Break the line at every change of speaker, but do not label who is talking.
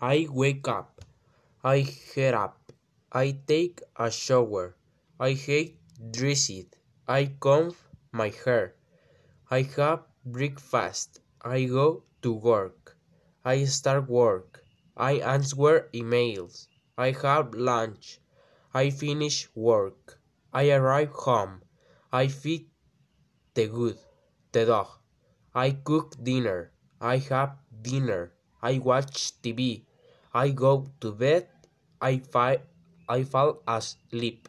I wake up. I get up. I take a shower. I get dressed. I comb my hair. I have breakfast. I go to work. I start work. I answer emails. I have lunch. I finish work. I arrive home. I feed the good, the dog. I cook dinner. I have dinner. I watch TV. I go to bed. I, fi- I fall asleep.